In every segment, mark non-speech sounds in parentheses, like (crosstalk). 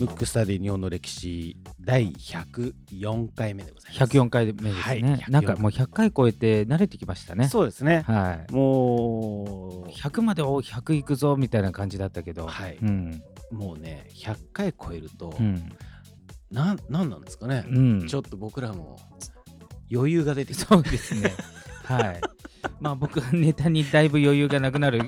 ムックスタディ日本の歴史第104回目でございます。104回目ですね、はい。なんかもう100回超えて慣れてきましたね。そうですね。はい。も100までお100いくぞみたいな感じだったけど、はい。うん。う、もうね、100回超えると、うん。なん、なんなんですかね。うん、ちょっと僕らも余裕が出てきてそうですね。はい (laughs) まあ僕はネタにだいぶ余裕がなくなる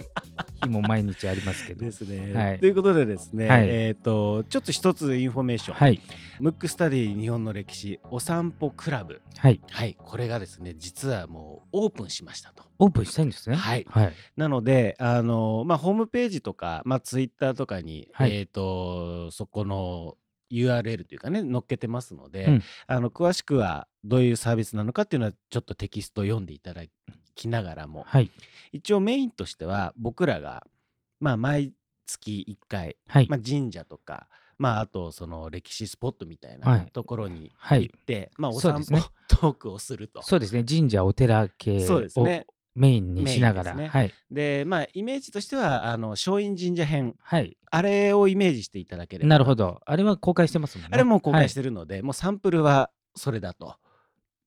日も毎日ありますけど。ですね。はい。ということでですね、はい。えっ、と、ちょっと一つインフォメーション。はい。ムックスタディ日本の歴史お散歩クラブ。はい。はい、これがですね、実はもうオープンしましたと。オープンしたいんですね。はい。はい。なので、あのまあ、ホームページとか、まあ、ツイッターとかに、はい。えっ、と、そこの URL というかね、載っけてますので、うん。あの詳しくはどういうサービスなのかっていうのは、ちょっとテキスト読んでいただきながらも、はい。一応メインとしては、僕らが、まあ、毎月1回、はい。まあ、神社とか、まあ、あとその歴史スポットみたいはない。ところにはい。行って、まあ、お散歩、ね。(laughs) トークをすると。そうですね。神社お寺系をね。メインにしながら、ですね。はい。で、まあ、イメージとしては、あの松陰神社編、はい。あれをイメージしていただければ。なるほど。あれは公開してますもんね。あれもう公開しはてるので、もうサンプルはそれだと。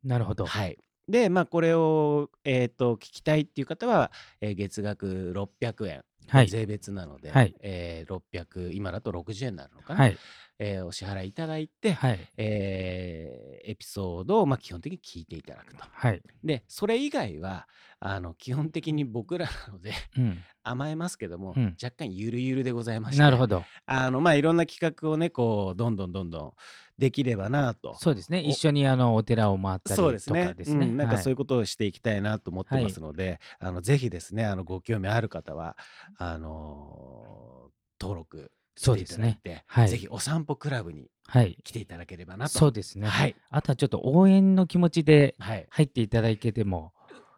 いなるほど。はい。で、まあ、これを、えー、と聞きたいっていう方は、えー月額600円、はい。税別なので、はい。えー600、今だと60円になるのかな、はいえーお支払いいただいて、はい。えーエピソードを、まあ、基本的に聞いていただくと。はい。で、それ以外は、あの基本的に僕らなのでうん。(laughs) 甘えますけども、うん。若干ゆるゆるでございまして、なるほど。あのまあいろんな企画をねこうどんどんどんどんできればなと。そうですね。お一緒にあのお寺を回ったりとかそうですね。ですね。うん、なんかそういいうことをしていきたいなと思ってますので、あのぜひですねあのご興味ある方はあのー登録していただいて、はい。ぜひお散歩クラブにはい。来ていただければなと。そうですね。はい。あとはちょっと応援の気持ちではい。入っていただけても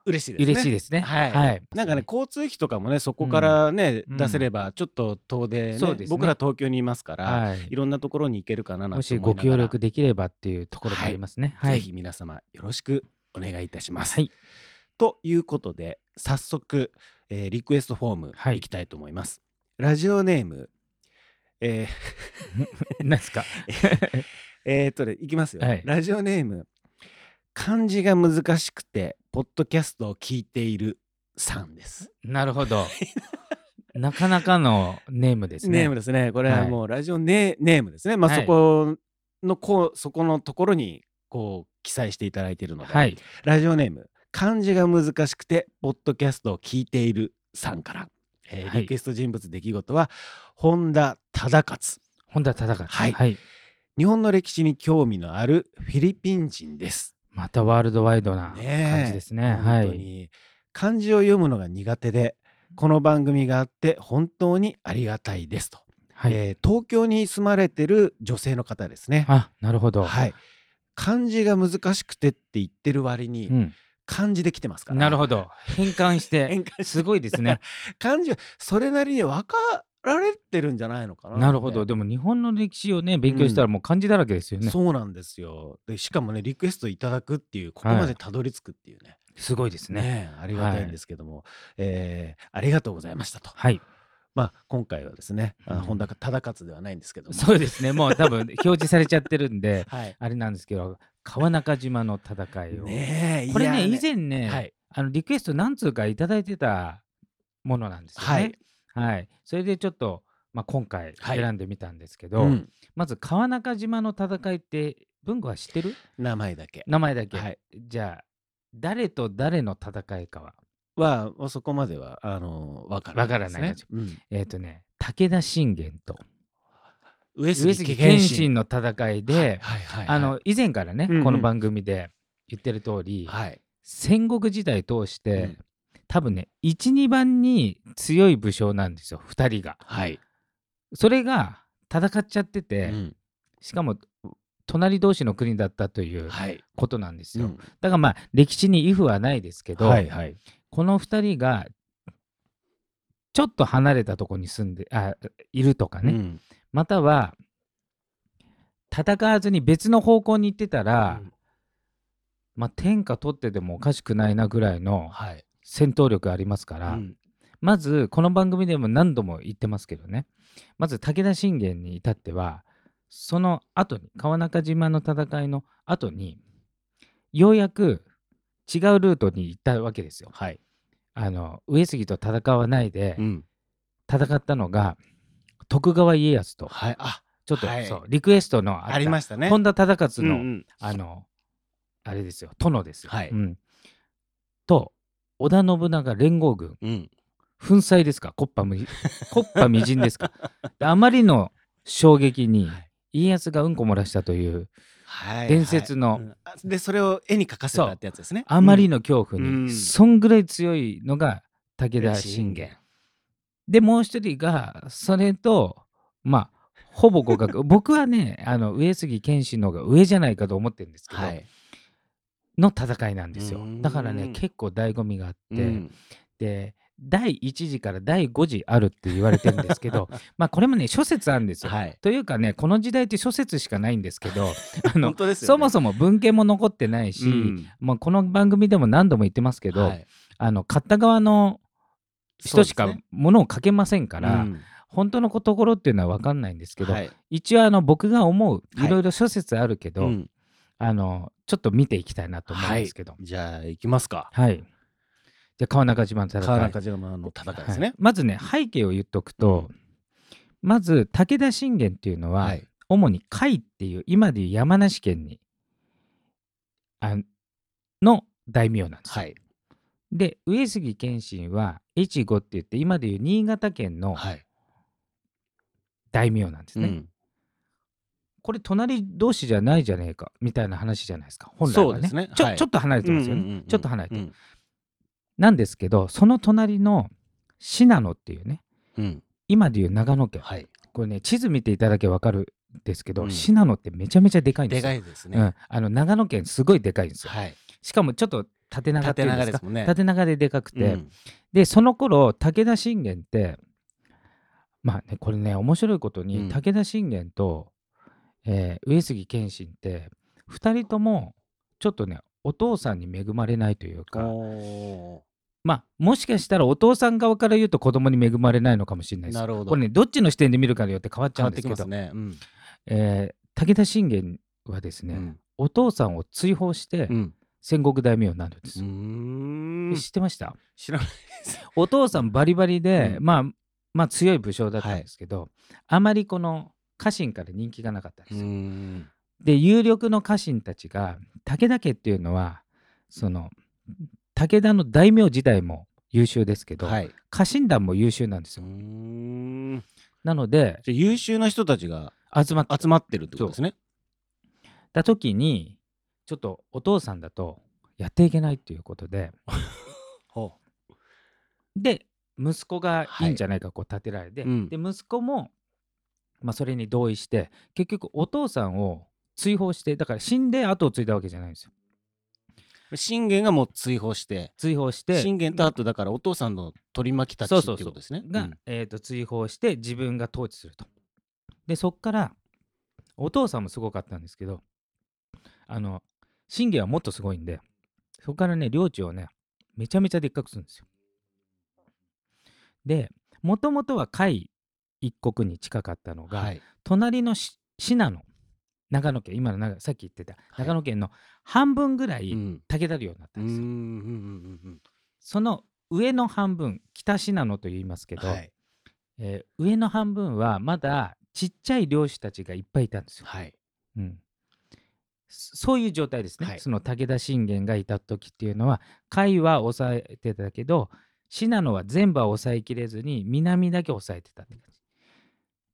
嬉しいですね。嬉しいですね。はい、はい。なんかね交通費とかもねそこからね、うん。出せればちょっと遠出ねそうですね。僕ら東京にいますから、はい。いろんなところに行けるかななんもしご協力できればっていうところもありますね。はい。ぜひ皆様よろしくお願いいたします。はい。ということで早速、えーリクエストフォームはい。いきたいと思います。ラジオネームえー (laughs) 何ですか？(laughs) えーっとねいきますよ、はい。ラジオネーム漢字が難しくてポッドキャストを聞いているさんです。なるほど。なかなかのネームですね。ネームですね。これははい。もうラジオネ,、ネームですね。まあ、はい。そこのこうそこのところにこう記載していただいているので、はい。ラジオネーム漢字が難しくてポッドキャストを聞いているさんから、えーはい。リクエスト人物出来事は本田忠勝。本田忠勝。はい。はい。日本の歴史に興味のあるフィリピン人です。またワールドワイドな感じですね。は本当いに漢字を読むのが苦手でこの番組があって本当にありがたいですと、はい。えー東京に住まれてる女性の方ですね。あなるほど。はい。漢字が難しくてって言ってる割に、うん漢字で来てますから。なるほど。変換して。(laughs) 変換すごいですね。漢字はそれなりに分かられてるんじゃないのかななるほど。でも日本の歴史をね勉強したらもう漢字だらけですよね。そうなんですよ。でしかもねリクエストいただくっていうここまでたどり着くっていうね,、すごいですね。ねえありがたいんですけども、えーありがとうございましたと。はいまあ今回はですね、あうん。本田忠勝ではないんですけども。そうですね。もう多分表示されちゃってるんで (laughs) はい。あれなんですけど川中島の戦いを。ねえこれねいや以前ね、はい。あのリクエスト何通かいただいてたものなんですよね。はい、それでちょっと、まあ、今回はい。選んでみたんですけど、うん。まず川中島の戦いって文吾は知ってる？名前だけ。名前だけ、はい。じゃあ誰と誰の戦いかは？はそこまではあの分からわからないですね、うん。えっ、とね武田信玄と。上上杉謙信の戦いで、はいはいはい。あの以前からね、うんうん。この番組で言ってる通り、はい。戦国時代通して、うん。多分ね12番に強い武将なんですよ2人が。はい、それが戦っちゃってて、うん。しかも隣同士の国だったというはい。ことなんですよ。うん。だからまあ歴史にイフはないですけど、はいはい。この2人がちょっと離れたところに住んであいるとかね、うん。または戦わずに別の方向に行ってたら、うん。まあ天下取ってでもおかしくないなぐらいのはい。戦闘力ありますから、うん。まずこの番組でも何度も言ってますけどね。まず武田信玄に至ってはその後に川中島の戦いの後にようやく違うルートに行ったわけですよ。はい。あの上杉と戦わないでうん。戦ったのが徳川家康とはい。あ、ちょっと、はいそうリクエストのありましたね。本田忠勝の、うんうんあのあれですよ殿ですよ。はいうんと織田信長連合軍うん。粉砕ですか？コッパ無 (laughs) コッパみじんですか？であまりの衝撃にはい家康がうんこ漏らしたというはい。伝説のはいうんあで、それを絵に描かせたってやつですね。あまりのの恐怖に、うんそんぐらい強いのが武田信玄。でもう一人がそれとまあほぼ互角 (laughs) 僕はねあの上杉謙信の方が上じゃないかと思ってるんですけど、はい。の戦いなんですようんだからね結構醍醐味があって、うんで第1次から第5次あるって言われてるんですけど (laughs) まあこれもね諸説あるんですよ。はい。というかねこの時代って諸説しかないんですけどあの本当ですよね。そもそも文献も残ってないし、うんまあ、この番組でも何度も言ってますけど、はいあの買った側の人しかものを書けませんから、うん本当のところっていうのは分かんないんですけど、はい一応あの僕が思うはいいろいろ諸説あるけど、うんあのちょっと見ていきたいなと思うんですけど、じゃあ、行きますか。はい。じゃあ川中島の戦い。川中島の戦いですねはい。まずね背景を言っとくと、まず武田信玄っていうのは、はい。主に甲斐っていう今でいう山梨県にあの大名なんですよ。はい。で上杉謙信は越後って言って今でいう新潟県のはい。大名なんですね。うんこれ隣同士じゃないじゃねえかみたいな話じゃないですか本来はねそうですねはいちょちょっと離れてますよね、うんうんうんちょっと離れて、うんなんですけどその隣の信濃っていうねうん。今でいう長野県はい。これね地図見ていただけば分かるんですけど、うん信濃ってめちゃめちゃでかいんでよ。ですかいですね。うん、あの長野県すごいでかいんですよ。はい。しかもちょっと縦長っていうんですか縦長ですもんね縦長ででかくて、うんでその頃武田信玄ってまあねこれね面白いことに、うん武田信玄と、えー上杉謙信って2人ともちょっとねお父さんに恵まれないというかおまあもしかしたらお父さん側から言うと子供に恵まれないのかもしれないです。ーなるほど。これねどっちの視点で見るかによって変わっちゃうんですけど、ね。うんえー武田信玄はですね、うんお父さんを追放してうん。戦国大名になるんですうよ。知ってました？知らないです。お父さんバリバリで、うんまあまあ強い武将だったんですけど、あまりこの家臣から人気がなかったんでうすよ。ん。で有力の家臣たちが武田家っていうのはその武田の大名自体も優秀ですけど、はい。家臣団も優秀なんですよ。ん。なので優秀な人たちが集まっ集まってるってことですね。た時にちょっとお父さんだとやっていけないっていうことで (laughs) ほで息子がいいんじゃないかこう立てられて、うんで息子も、まあ、それに同意して結局お父さんを追放してだから死んで後を継いだわけじゃないんですよう。信玄がもう追放して、追放して信玄とあとだからお父さんの取り巻きたちってことですね。が、えー、と追放して自分が統治するとでそっからお父さんもすごかったんですけどあの信玄はもっとすごいんでそこからね領地をねめちゃめちゃでっかくするんですよでもともとは甲斐一国に近かったのが、はい。隣のし信濃長野県今の長さっき言ってたはい長野県の半分ぐらいうん。武田領になったうんんですよ、うんその上の半分北信濃と言いますけど、はい。えー上の半分はまだちっちゃい漁師たちがいっぱいいたんですよ。はい。うん、そそういう状態ですね、はいその武田信玄がいた時っていうのは甲斐は抑えてたけど信濃は全部は抑えきれずに南だけ抑えてたって感じ。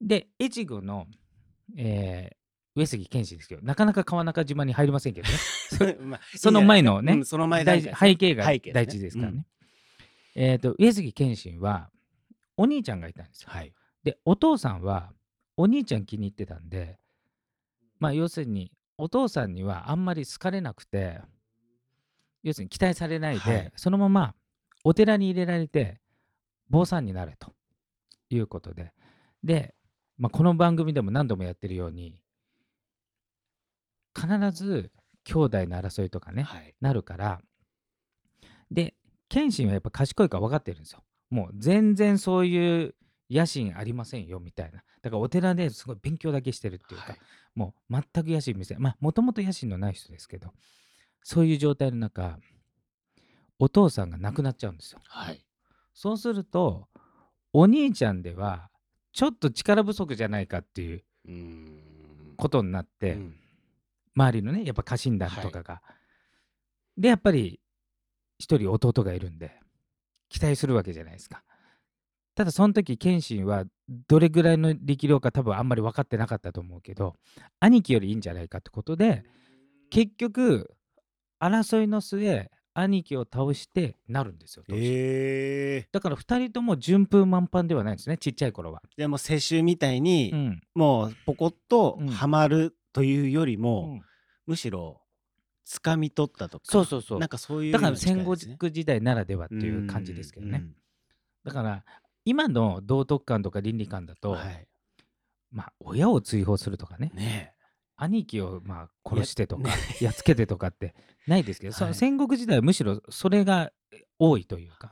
で越後の、えー上杉謙信ですけどなかなか川中島に入りませんけどね (laughs) まあその前のねうんその前背景が背景大事ですからね。えーと上杉謙信はお兄ちゃんがいたんですよ。はい。でお父さんはお兄ちゃん気に入ってたんでまあ要するにお父さんにはあんまり好かれなくて要するに期待されないで、はいそのままお寺に入れられて坊さんになれということでで、まあ、この番組でも何度もやってるように必ず兄弟の争いとかね、はい。なるから。で謙信はやっぱ賢いから分かってるんですよ。もう全然そういう野心ありませんよみたいな。だからお寺ですごい勉強だけしてるっていうか、はい。もう全く野心見せまあもともと野心のない人ですけどそういう状態の中お父さんが亡くなっちゃうんですよ。はい。そうするとお兄ちゃんではちょっと力不足じゃないかっていうことになって、うん周りのねやっぱ家臣団とかが、でやっぱり一人弟がいるんで期待するわけじゃないですか。ただその時謙信はどれぐらいの力量か多分あんまり分かってなかったと思うけど兄貴よりいいんじゃないかってことで結局争いの末兄貴を倒してなるんですよええ。だから2人とも順風満帆ではないんですねちっちゃい頃は、でも世襲みたいに、うん。もうポコッとうん。はまるというよりうも、ん。むしろ掴み取ったとかそうそうそう。なんかそういうだから戦後ですね。時代ならではっていう感じですけどね。うん。だから今の道徳観とか倫理観だと、はい。まあ親を追放するとかね。ね兄貴をまあ殺してとか (laughs) やっつけてとかってないですけど、そのはい。戦国時代はむしろそれが多いというか。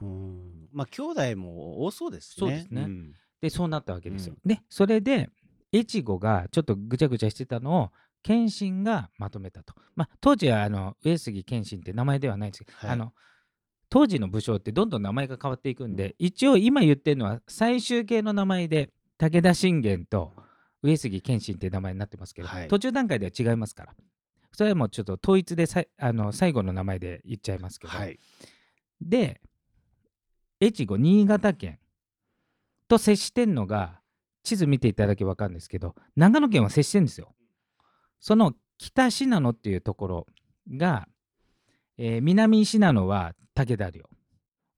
まあ兄弟も多そうですしね。そうですね。ん。でそうなったわけですよ。でそれで越後がちょっとぐちゃぐちゃしてたのを謙信がまとめたと。まあ当時はあの上杉謙信って名前ではないんですけど、はい。あの当時の武将ってどんどん名前が変わっていくんで一応今言ってるのは最終形の名前で武田信玄と上杉謙信って名前になってますけど、はい。途中段階では違いますから。それはもうちょっと統一であの最後の名前で言っちゃいますけど、はい。で越後新潟県と接してんのが地図見ていただけば分かるんですけど長野県は接してるんですよ。その北信濃っていうところが、えー南信濃は武田領。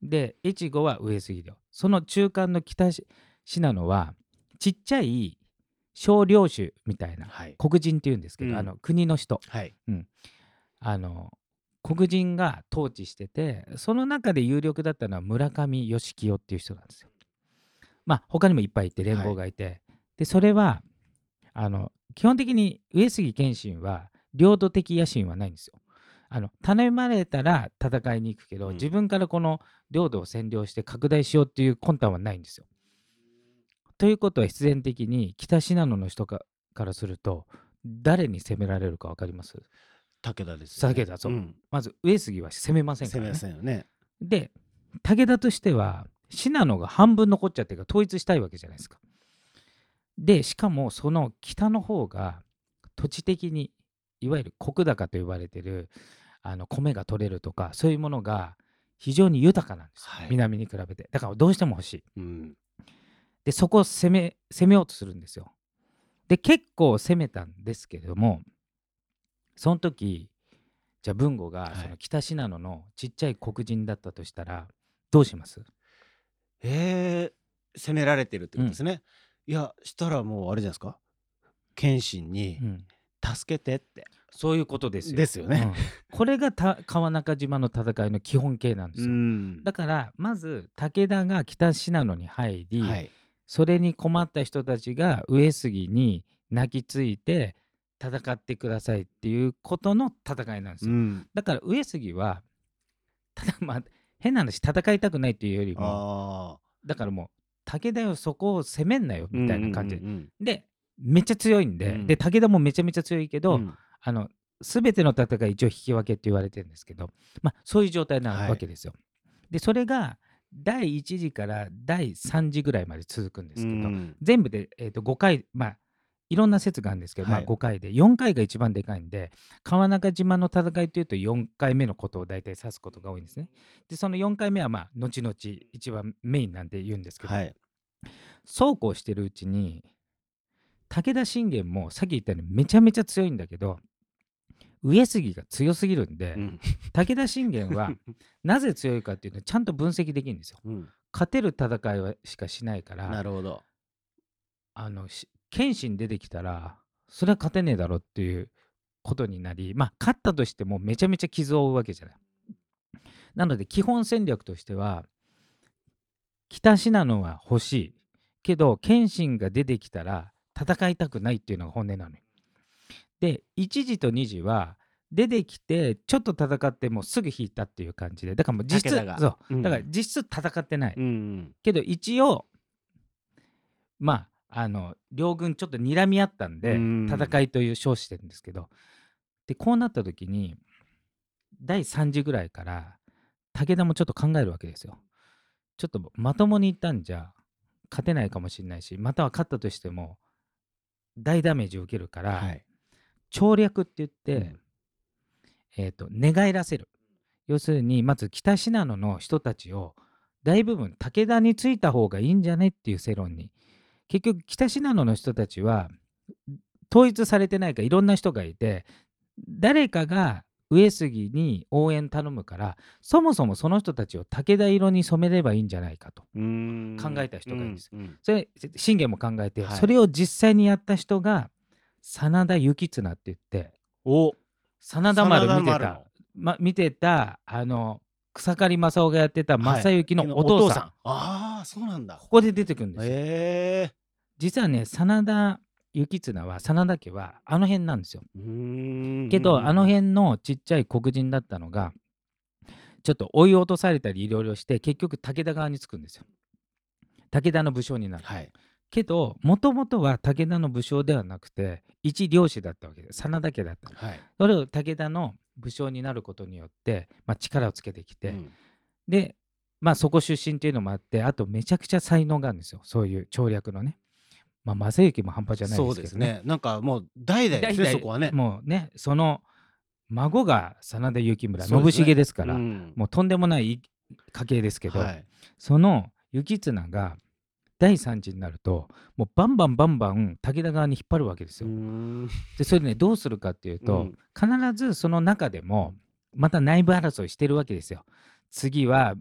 で越後は上杉領。その中間の北し信濃はちっちゃい小領主みたいなはい。黒人っていうんですけど、うん。あの国の人。はい。あの黒人が統治しててその中で有力だったのは村上義清っていう人なんですよ。まあ他にもいっぱいいて連合がいて、でそれはあの基本的に上杉謙信は領土的野心はないんですよ。あの頼まれたら戦いに行くけど、うん。自分からこの領土を占領して拡大しようっていう魂胆はないんですよ。ということは必然的に北信濃の人かからすると誰に攻められるか分かります？武田ですよね。武田そう。ん。まず上杉は攻めませんか攻めら、ね、ませんよね。で武田としては信濃が半分残っちゃってるから統一したいわけじゃないですか。でしかもその北の方が土地的にいわゆる石高と呼ばれてるあの米が取れるとかそういうものが非常に豊かなんですよ、はい。南に比べて。だからどうしても欲しい。うん。でそこを攻め攻めようとするんですよ。で結構攻めたんですけれどもその時じゃあ文吾がはい。その北信濃のちっちゃい黒人だったとしたらどうします？えー、攻められてるってことですね、いやしたらもうあれじゃないですか？謙信にうん。助けてって、そういうことですよ。ですよね。うん。これがた川中島の戦いの基本形なんですよ。ん。だからまず武田が北信濃に入り、はい。それに困った人たちが上杉に泣きついて戦ってくださいっていうことの戦いなんですよ。うん。だから上杉はただまあ変な話戦いたくないっていうよりもあだからもう武田よそこを攻めんなよーみたいな感じ。で、めっちゃ強いんで、うん。で武田もめちゃめちゃ強いけど、うん。うんあの全ての戦い一応引き分けって言われてるんですけど、まあ、そういう状態なはい。わけですよ。でそれが第1次から第3次ぐらいまで続くんですけど、うん。全部で、えー、と5回まあいろんな説があるんですけど、はい。まあ、5回で4回が一番でかいんで川中島の戦いというと4回目のことを大体指すことが多いんですね。でその4回目はまあ後々一番メインなんて言うんですけど、はい。そうこうしてるうちに武田信玄もさっき言ったようにめちゃめちゃ強いんだけど上杉が強すぎるんで、うん。武田信玄は (laughs) なぜ強いかっていうのをちゃんと分析できるんですよ。うん。勝てる戦いはしかしないからなるほど。あのし謙信出てきたらそれは勝てねえだろっていうことになりまあ勝ったとしてもめちゃめちゃ傷を負うわけじゃない。なので基本戦略としては北信濃は欲しい。けど謙信が出てきたら戦いたくないっていうのが本音なのよ。で1時と2時は出てきてちょっと戦ってもうすぐ引いたっていう感じで。だからもう実質武田が。そう。うん。だから実質戦ってない、うん。けど一応まああの両軍ちょっと睨み合ったんでうん。戦いという称してるんですけどでこうなった時に第3次ぐらいから武田もちょっと考えるわけですよ。ちょっとまともにいったんじゃ勝てないかもしれないしまたは勝ったとしても大ダメージを受けるから、はい。調略って言って、うん。えー、と寝返らせる。要するにまず北信濃の人たちを大部分武田についた方がいいんじゃねっていう世論に結局北信濃の人たちは統一されてないからいろんな人がいて誰かが上杉に応援頼むからそもそもその人たちを武田色に染めればいいんじゃないかとうん。考えた人がいるんですうんうん。それ信玄も考えて、はい。それを実際にやった人が真田幸綱って言ってお真田丸見てた。ま、見てたあの草刈正雄がやってたはい。正幸のお父さん,、ああそうなんだ。ここで出てくるんですよ、へえ実はね真田幸綱は真田家はあの辺なんですよ。うん。けどあの辺のちっちゃい黒人だったのがちょっと追い落とされたりいろいろして結局武田側につくんですよ。武田の武将になる。はいけどもともとは武田の武将ではなくて一領主だったわけです真田家だったはい。それを武田の武将になることによって、まあ、力をつけてきて、うん。で、まあ、そこ出身っていうのもあってあとめちゃくちゃ才能があるんですよ。そういう調略のね。まあ、正幸も半端じゃないですけど、そうですね。なんかもう代々ですねそこはね。もうねその孫が真田幸村ね。信繁ですからうん。もうとんでもない家系ですけど、はい。その幸綱が第3次になるともうバンバンバンバン武田側に引っ張るわけですうよ。んでそれねどうするかっていうと、うん必ずその中でもまた内部争いしてるわけですよ。次は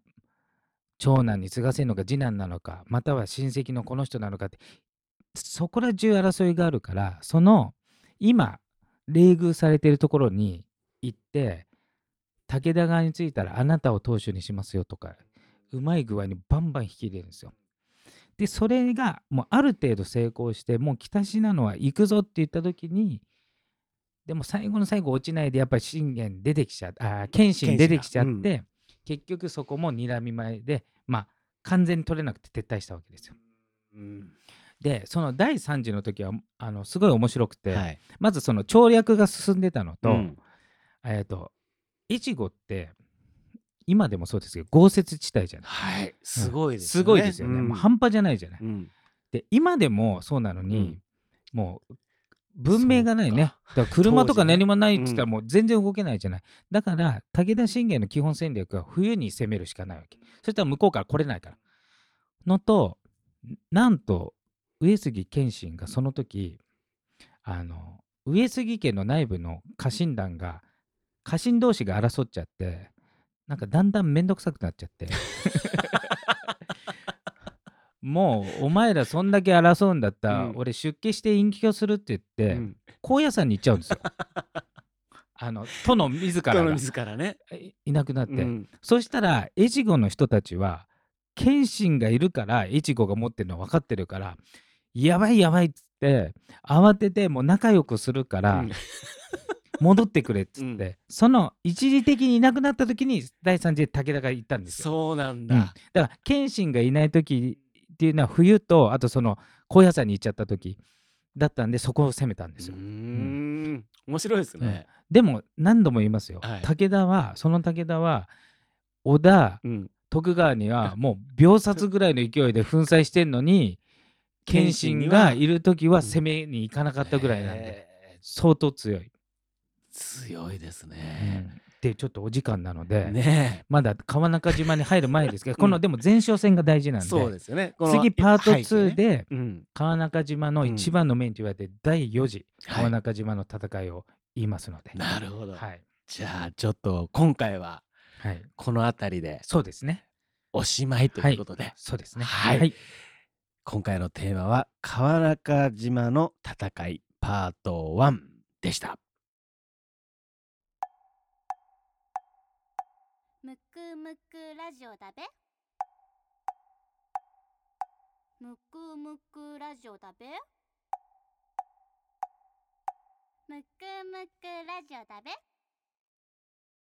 長男に継がせるのか次男なのかまたは親戚のこの人なのかってそこら中争いがあるからその今冷遇されてるところに行って武田側についたらあなたを当主にしますよとかうまい具合にバンバン引き入れるんですよ。でそれがもうある程度成功してもう北信濃は行くぞって言った時にでも最後の最後落ちないでやっぱり信玄出てきちゃあー謙信出てきちゃって、謙信結局そこも睨み前でまあ完全に取れなくて撤退したわけですよ。うん。でその第3次の時はあのすごい面白くて、はい。まずその調略が進んでたのと、うん。えっ、と越後って今でもそうですけど豪雪地帯じゃない。はいすごいですすごいですよね。うん。もう半端じゃないじゃない。うん。で今でもそうなのに、もう文明がないね。だから車とか何もないって言ったらうんもう全然動けないじゃない、だから武田信玄の基本戦略は冬に攻めるしかないわけ。そしたら向こうから来れないから。のとなんと上杉謙信がその時あの上杉家の内部の家臣団が家臣同士が争っちゃってなんかだんだんめんどくさくなっちゃって。もうお前らそんだけ争うんだったら、うん。俺出家して隠居するって言って、うん。高野山に行っちゃうんですよ。(laughs) あの殿自らが。人の自らね。いいなくなって、うん。そしたら越後の人たちは謙信がいるから越後が持ってるの分かってるからやばいやばいっつって慌ててもう仲良くするからうん戻ってくれっつって、うん。その一時的にいなくなった時に第三次で武田が行ったんですよ。そうなんうん。だだから謙信がいない時っていうのは冬とあとその高野山に行っちゃった時だったんでそこを攻めたんですよ。うーん。面白いですね。でも何度も言いますよ、はい。武田はその武田は織田うん。徳川にはもう秒殺ぐらいの勢いで粉砕してんのに謙信がいる時は攻めに行かなかったぐらいなんで相当強い、強いですうねん。でちょっとお時間なので、ねまだ川中島に入る前ですけど、(laughs) うん。このでも前哨戦が大事なんでそうですよね。次パート背景2ね。でうん。川中島の一番のメインと言われて第4次はい。川中島の戦いを言いますので、なるほど。はい、じゃあちょっと今回ははい、この辺りでそうですね。おしまいということで、そうですね。はい。はい、今回のテーマは川中島の戦いパート1でしたむくラジオだべ。むくむくラジオだべ。むくむくラジオだべ。